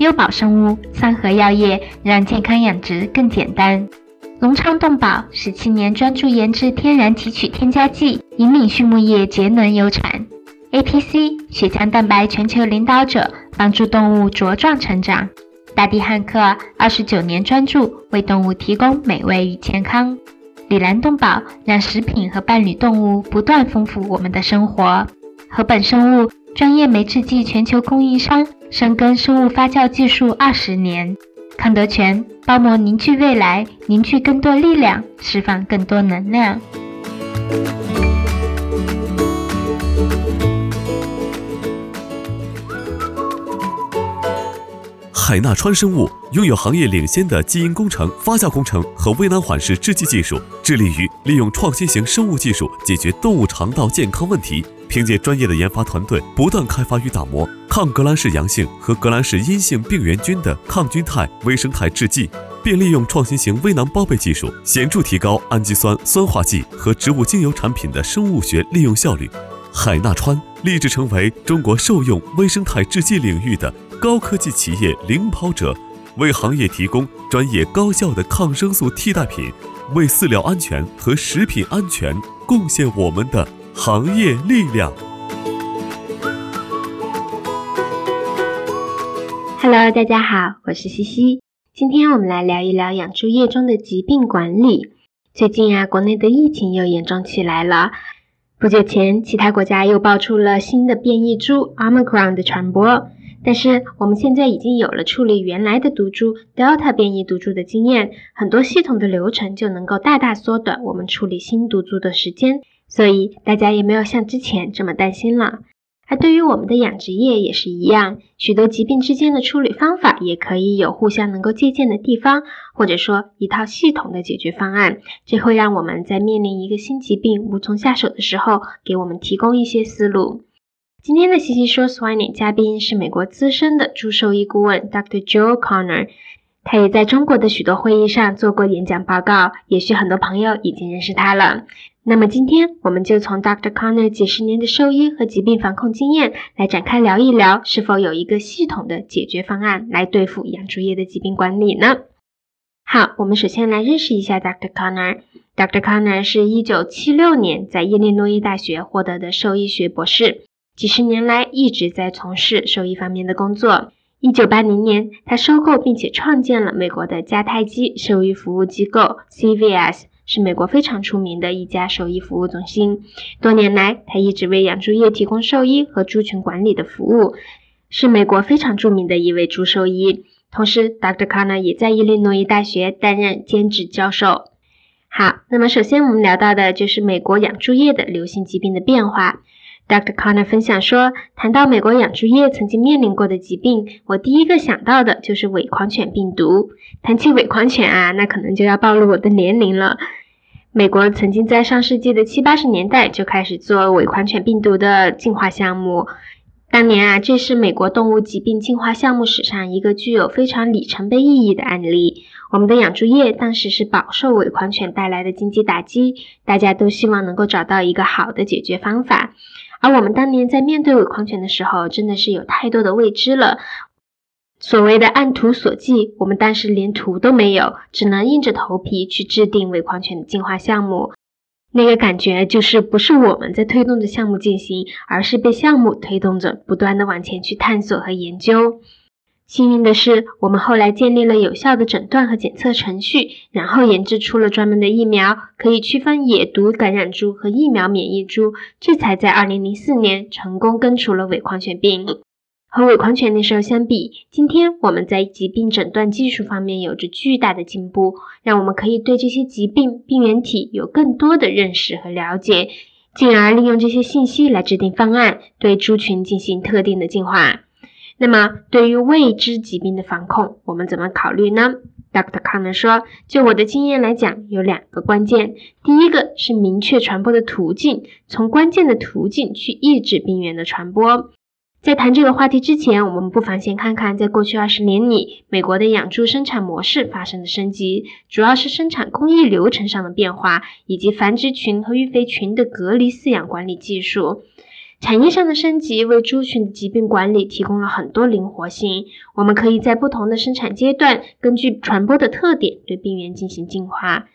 优宝生物、三和药业让健康养殖更简单。隆昌动宝十七年专注研制天然提取添加剂，引领畜牧业节能优产。APC 血浆蛋白全球领导者，帮助动物茁壮成长。大地汉克二十九年专注为动物提供美味与健康。里兰动宝让食品和伴侣动物不断丰富我们的生活。禾本生物专业酶制剂全球供应商。深耕生物发酵技术二十年，康德全包膜凝聚未来，凝聚更多力量，释放更多能量。海纳川生物拥有行业领先的基因工程、发酵工程和微囊缓释制剂技术，致力于利用创新型生物技术解决动物肠道健康问题。凭借专业的研发团队，不断开发与打磨抗革兰氏阳性和革兰氏阴性病原菌的抗菌肽微生态制剂，并利用创新型微囊包被技术，显著提高氨基酸酸化剂和植物精油产品的生物学利用效率。海纳川立志成为中国兽用微生态制剂领域的高科技企业领跑者，为行业提供专业高效的抗生素替代品，为饲料安全和食品安全贡献我们的。行业力量。Hello，大家好，我是西西。今天我们来聊一聊养猪业中的疾病管理。最近啊，国内的疫情又严重起来了。不久前，其他国家又爆出了新的变异株 Omicron 的传播。但是我们现在已经有了处理原来的毒株 Delta 变异毒株的经验，很多系统的流程就能够大大缩短我们处理新毒株的时间。所以大家也没有像之前这么担心了。而对于我们的养殖业也是一样，许多疾病之间的处理方法也可以有互相能够借鉴的地方，或者说一套系统的解决方案。这会让我们在面临一个新疾病无从下手的时候，给我们提供一些思路。今天的西西说 Swine 嘉宾是美国资深的猪兽医顾问 Dr. Joe Connor，他也在中国的许多会议上做过演讲报告，也许很多朋友已经认识他了。那么今天我们就从 Dr. Connor 几十年的兽医和疾病防控经验来展开聊一聊，是否有一个系统的解决方案来对付养猪业的疾病管理呢？好，我们首先来认识一下 Dr. Connor。Dr. Connor 是一九七六年在伊利诺伊大学获得的兽医学博士，几十年来一直在从事兽医方面的工作。一九八零年，他收购并且创建了美国的迦太基兽医服务机构 CVS。是美国非常出名的一家兽医服务中心。多年来，他一直为养猪业提供兽医和猪群管理的服务，是美国非常著名的一位猪兽医。同时，Dr. Connor 也在伊利诺伊大学担任兼职教授。好，那么首先我们聊到的就是美国养猪业的流行疾病的变化。Dr. Connor 分享说，谈到美国养猪业曾经面临过的疾病，我第一个想到的就是伪狂犬病毒。谈起伪狂犬啊，那可能就要暴露我的年龄了。美国曾经在上世纪的七八十年代就开始做伪狂犬病毒的进化项目。当年啊，这是美国动物疾病进化项目史上一个具有非常里程碑意义的案例。我们的养猪业当时是饱受伪狂犬带来的经济打击，大家都希望能够找到一个好的解决方法。而我们当年在面对伪狂犬的时候，真的是有太多的未知了。所谓的按图索骥，我们当时连图都没有，只能硬着头皮去制定伪狂犬的进化项目。那个感觉就是不是我们在推动着项目进行，而是被项目推动着，不断的往前去探索和研究。幸运的是，我们后来建立了有效的诊断和检测程序，然后研制出了专门的疫苗，可以区分野毒感染株和疫苗免疫株，这才在二零零四年成功根除了伪狂犬病。和伪狂犬那时候相比，今天我们在疾病诊断技术方面有着巨大的进步，让我们可以对这些疾病病原体有更多的认识和了解，进而利用这些信息来制定方案，对猪群进行特定的进化。那么，对于未知疾病的防控，我们怎么考虑呢？Dr. Connor 说：“就我的经验来讲，有两个关键。第一个是明确传播的途径，从关键的途径去抑制病原的传播。在谈这个话题之前，我们不妨先看看，在过去二十年里，美国的养猪生产模式发生的升级，主要是生产工艺流程上的变化，以及繁殖群和育肥群的隔离饲养管理技术。”产业上的升级为猪群的疾病管理提供了很多灵活性。我们可以在不同的生产阶段，根据传播的特点对病原进行净化。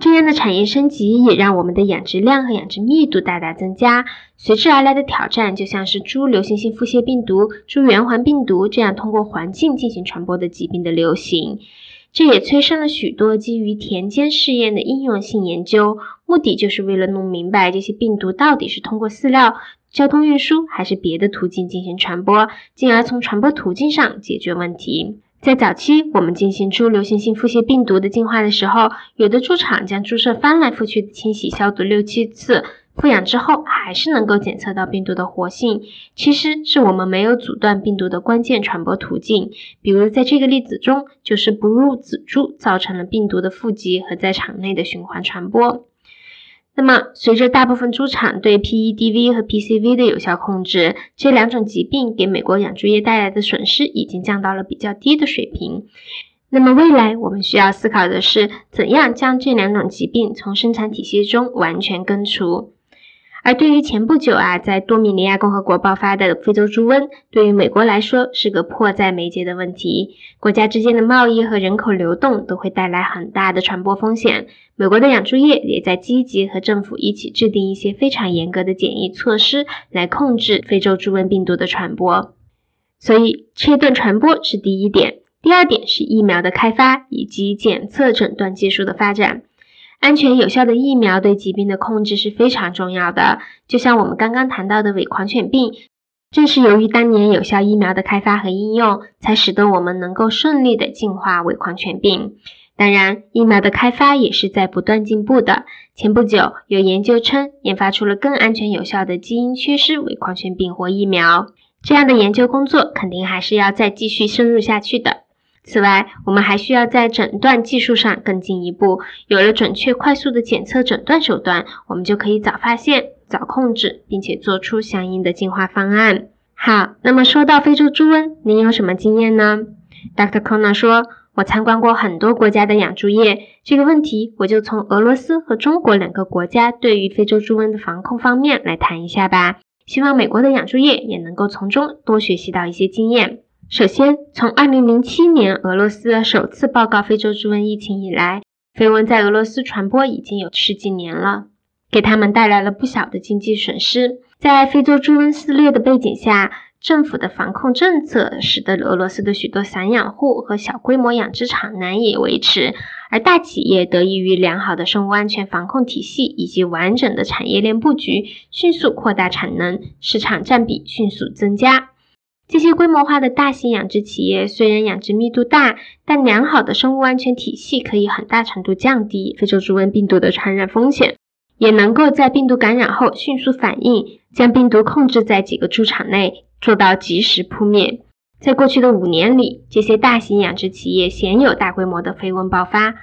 这样的产业升级也让我们的养殖量和养殖密度大大增加。随之而来的挑战就像是猪流行性腹泻病毒、猪圆环病毒这样通过环境进行传播的疾病的流行。这也催生了许多基于田间试验的应用性研究，目的就是为了弄明白这些病毒到底是通过饲料。交通运输还是别的途径进行传播，进而从传播途径上解决问题。在早期，我们进行猪流行性腹泻病毒的净化的时候，有的猪场将猪舍翻来覆去的清洗消毒六七次，复养之后还是能够检测到病毒的活性。其实是我们没有阻断病毒的关键传播途径，比如在这个例子中，就是不入仔猪造成了病毒的富集和在场内的循环传播。那么，随着大部分猪场对 PEDV 和 PCV 的有效控制，这两种疾病给美国养猪业带来的损失已经降到了比较低的水平。那么，未来我们需要思考的是，怎样将这两种疾病从生产体系中完全根除。而对于前不久啊，在多米尼亚共和国爆发的非洲猪瘟，对于美国来说是个迫在眉睫的问题。国家之间的贸易和人口流动都会带来很大的传播风险。美国的养猪业也在积极和政府一起制定一些非常严格的检疫措施，来控制非洲猪瘟病毒的传播。所以，切断传播是第一点。第二点是疫苗的开发以及检测诊断技术的发展。安全有效的疫苗对疾病的控制是非常重要的。就像我们刚刚谈到的伪狂犬病，正是由于当年有效疫苗的开发和应用，才使得我们能够顺利的净化伪狂犬病。当然，疫苗的开发也是在不断进步的。前不久，有研究称研发出了更安全有效的基因缺失伪狂犬病活疫苗。这样的研究工作肯定还是要再继续深入下去的。此外，我们还需要在诊断技术上更进一步。有了准确、快速的检测诊断手段，我们就可以早发现、早控制，并且做出相应的净化方案。好，那么说到非洲猪瘟，您有什么经验呢？Dr. Connor 说：“我参观过很多国家的养猪业，这个问题我就从俄罗斯和中国两个国家对于非洲猪瘟的防控方面来谈一下吧。希望美国的养猪业也能够从中多学习到一些经验。”首先，从2007年俄罗斯首次报告非洲猪瘟疫情以来，绯闻在俄罗斯传播已经有十几年了，给他们带来了不小的经济损失。在非洲猪瘟肆虐的背景下，政府的防控政策使得俄罗斯的许多散养户和小规模养殖场难以维持，而大企业得益于良好的生物安全防控体系以及完整的产业链布局，迅速扩大产能，市场占比迅速增加。这些规模化的大型养殖企业虽然养殖密度大，但良好的生物安全体系可以很大程度降低非洲猪瘟病毒的传染风险，也能够在病毒感染后迅速反应，将病毒控制在几个猪场内，做到及时扑灭。在过去的五年里，这些大型养殖企业鲜有大规模的绯闻爆发，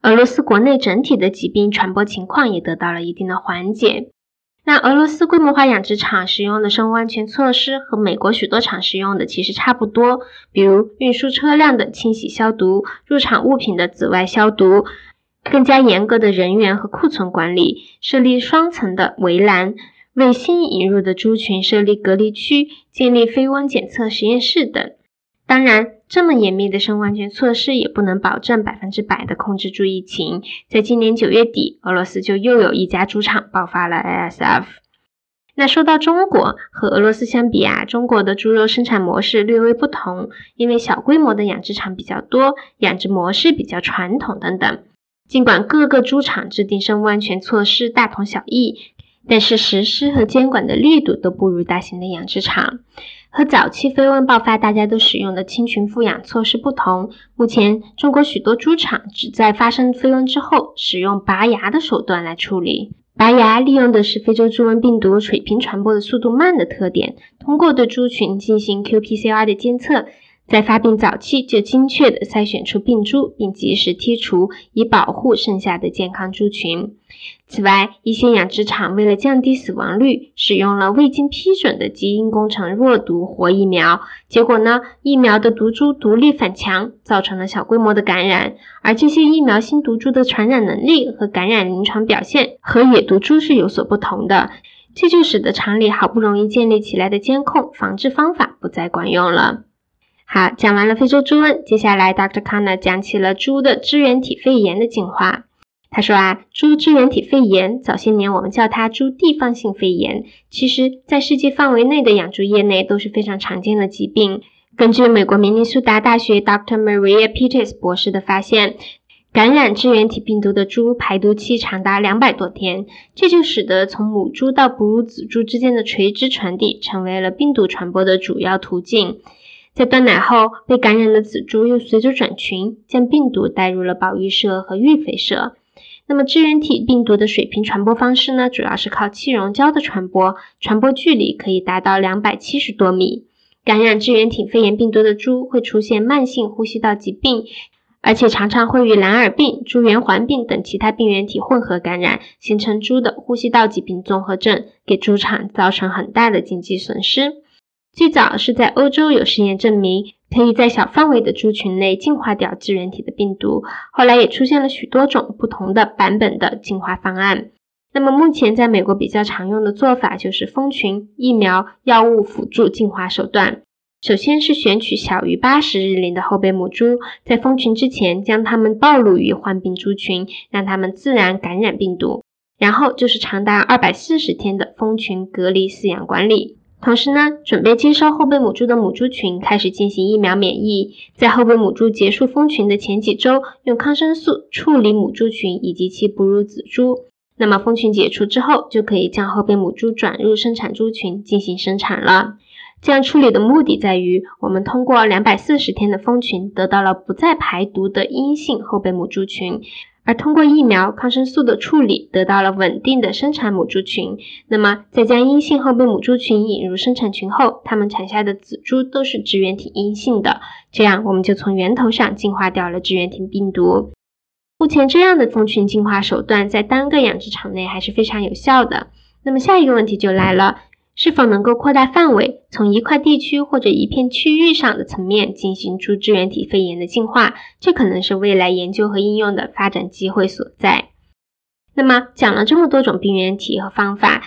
俄罗斯国内整体的疾病传播情况也得到了一定的缓解。那俄罗斯规模化养殖场使用的生物安全措施和美国许多厂使用的其实差不多，比如运输车辆的清洗消毒、入场物品的紫外消毒、更加严格的人员和库存管理、设立双层的围栏、为新引入的猪群设立隔离区、建立非温检测实验室等。当然，这么严密的生物安全措施也不能保证百分之百的控制住疫情。在今年九月底，俄罗斯就又有一家猪场爆发了 ASF。那说到中国，和俄罗斯相比啊，中国的猪肉生产模式略微不同，因为小规模的养殖场比较多，养殖模式比较传统等等。尽管各个猪场制定生物安全措施大同小异，但是实施和监管的力度都不如大型的养殖场。和早期非瘟爆发大家都使用的清群复养措施不同，目前中国许多猪场只在发生非瘟之后，使用拔牙的手段来处理。拔牙利用的是非洲猪瘟病毒水平传播的速度慢的特点，通过对猪群进行 qPCR 的监测，在发病早期就精确地筛选出病株，并及时剔除，以保护剩下的健康猪群。此外，一些养殖场为了降低死亡率，使用了未经批准的基因工程弱毒活疫苗。结果呢，疫苗的毒株独立反强，造成了小规模的感染。而这些疫苗新毒株的传染能力和感染临床表现和野毒株是有所不同的，这就使得厂里好不容易建立起来的监控防治方法不再管用了。好，讲完了非洲猪瘟，接下来 Dr. Connor 讲起了猪的支原体肺炎的进化。他说啊，猪支原体肺炎早些年我们叫它猪地方性肺炎，其实在世界范围内的养猪业内都是非常常见的疾病。根据美国明尼苏达大学 Dr. Maria Peters 博士的发现，感染支原体病毒的猪排毒期长达两百多天，这就使得从母猪到哺乳仔猪之间的垂直传递成为了病毒传播的主要途径。在断奶后，被感染的仔猪又随着转群，将病毒带入了保育舍和育肥舍。那么支原体病毒的水平传播方式呢？主要是靠气溶胶的传播，传播距离可以达到两百七十多米。感染支原体肺炎病毒的猪会出现慢性呼吸道疾病，而且常常会与蓝耳病、猪圆环病等其他病原体混合感染，形成猪的呼吸道疾病综合症，给猪场造成很大的经济损失。最早是在欧洲有实验证明，可以在小范围的猪群内净化掉支原体的病毒。后来也出现了许多种不同的版本的净化方案。那么目前在美国比较常用的做法就是蜂群、疫苗、药物辅助净化手段。首先是选取小于八十日龄的后备母猪，在蜂群之前将它们暴露于患病猪群，让它们自然感染病毒。然后就是长达二百四十天的蜂群隔离饲养管理。同时呢，准备接收后备母猪的母猪群开始进行疫苗免疫，在后备母猪结束封群的前几周，用抗生素处理母猪群以及其哺乳仔猪。那么封群解除之后，就可以将后备母猪转入生产猪群进行生产了。这样处理的目的在于，我们通过两百四十天的封群，得到了不再排毒的阴性后备母猪群。而通过疫苗、抗生素的处理，得到了稳定的生产母猪群。那么，在将阴性后备母猪群引入生产群后，它们产下的仔猪都是支原体阴性的。这样，我们就从源头上净化掉了支原体病毒。目前，这样的蜂群净化手段在单个养殖场内还是非常有效的。那么，下一个问题就来了。是否能够扩大范围，从一块地区或者一片区域上的层面进行出支原体肺炎的进化？这可能是未来研究和应用的发展机会所在。那么，讲了这么多种病原体和方法，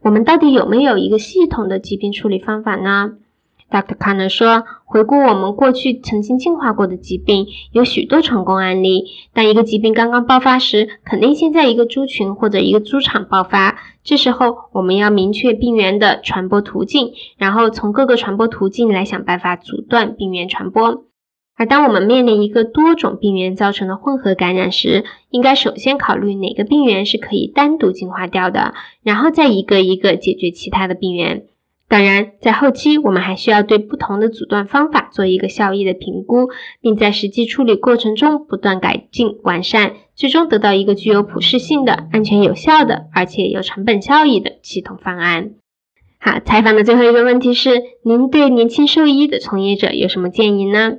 我们到底有没有一个系统的疾病处理方法呢？Dr. Connor 说：“回顾我们过去曾经进化过的疾病，有许多成功案例。当一个疾病刚刚爆发时，肯定先在一个猪群或者一个猪场爆发。这时候，我们要明确病原的传播途径，然后从各个传播途径来想办法阻断病原传播。而当我们面临一个多种病原造成的混合感染时，应该首先考虑哪个病原是可以单独净化掉的，然后再一个一个解决其他的病原。”当然，在后期我们还需要对不同的阻断方法做一个效益的评估，并在实际处理过程中不断改进完善，最终得到一个具有普适性的、安全有效的，而且有成本效益的系统方案。好，采访的最后一个问题是：您对年轻兽医的从业者有什么建议呢？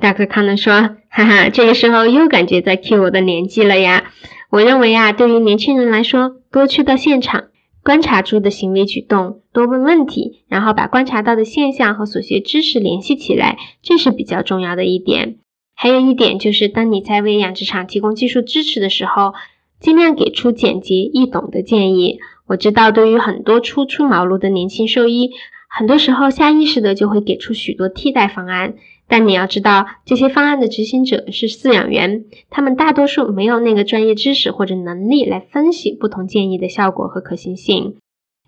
大哥康能说：“哈哈，这个时候又感觉在 cue 我的年纪了呀。我认为啊，对于年轻人来说，多去到现场。”观察猪的行为举动，多问问题，然后把观察到的现象和所学知识联系起来，这是比较重要的一点。还有一点就是，当你在为养殖场提供技术支持的时候，尽量给出简洁易懂的建议。我知道，对于很多初出茅庐的年轻兽医，很多时候下意识的就会给出许多替代方案。但你要知道，这些方案的执行者是饲养员，他们大多数没有那个专业知识或者能力来分析不同建议的效果和可行性。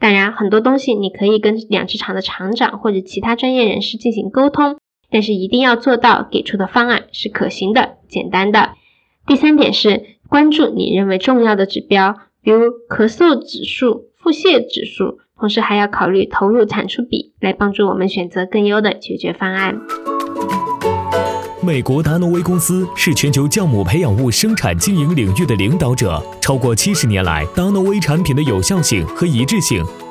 当然，很多东西你可以跟养殖场的厂长或者其他专业人士进行沟通，但是一定要做到给出的方案是可行的、简单的。第三点是关注你认为重要的指标，比如咳嗽指数、腹泻指数，同时还要考虑投入产出比，来帮助我们选择更优的解决方案。美国达诺威公司是全球酵母培养物生产经营领域的领导者。超过七十年来，达诺威产品的有效性和一致性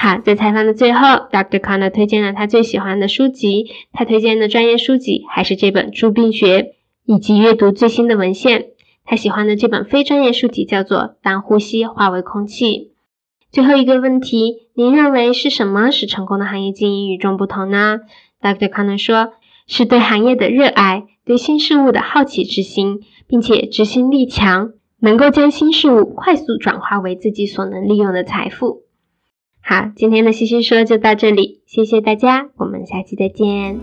好，在采访的最后，Dr. Connor 推荐了他最喜欢的书籍。他推荐的专业书籍还是这本《猪病学》，以及阅读最新的文献。他喜欢的这本非专业书籍叫做《当呼吸化为空气》。最后一个问题，您认为是什么使成功的行业经营与众不同呢？Dr. Connor 说，是对行业的热爱，对新事物的好奇之心，并且执行力强，能够将新事物快速转化为自己所能利用的财富。好，今天的西西说就到这里，谢谢大家，我们下期再见。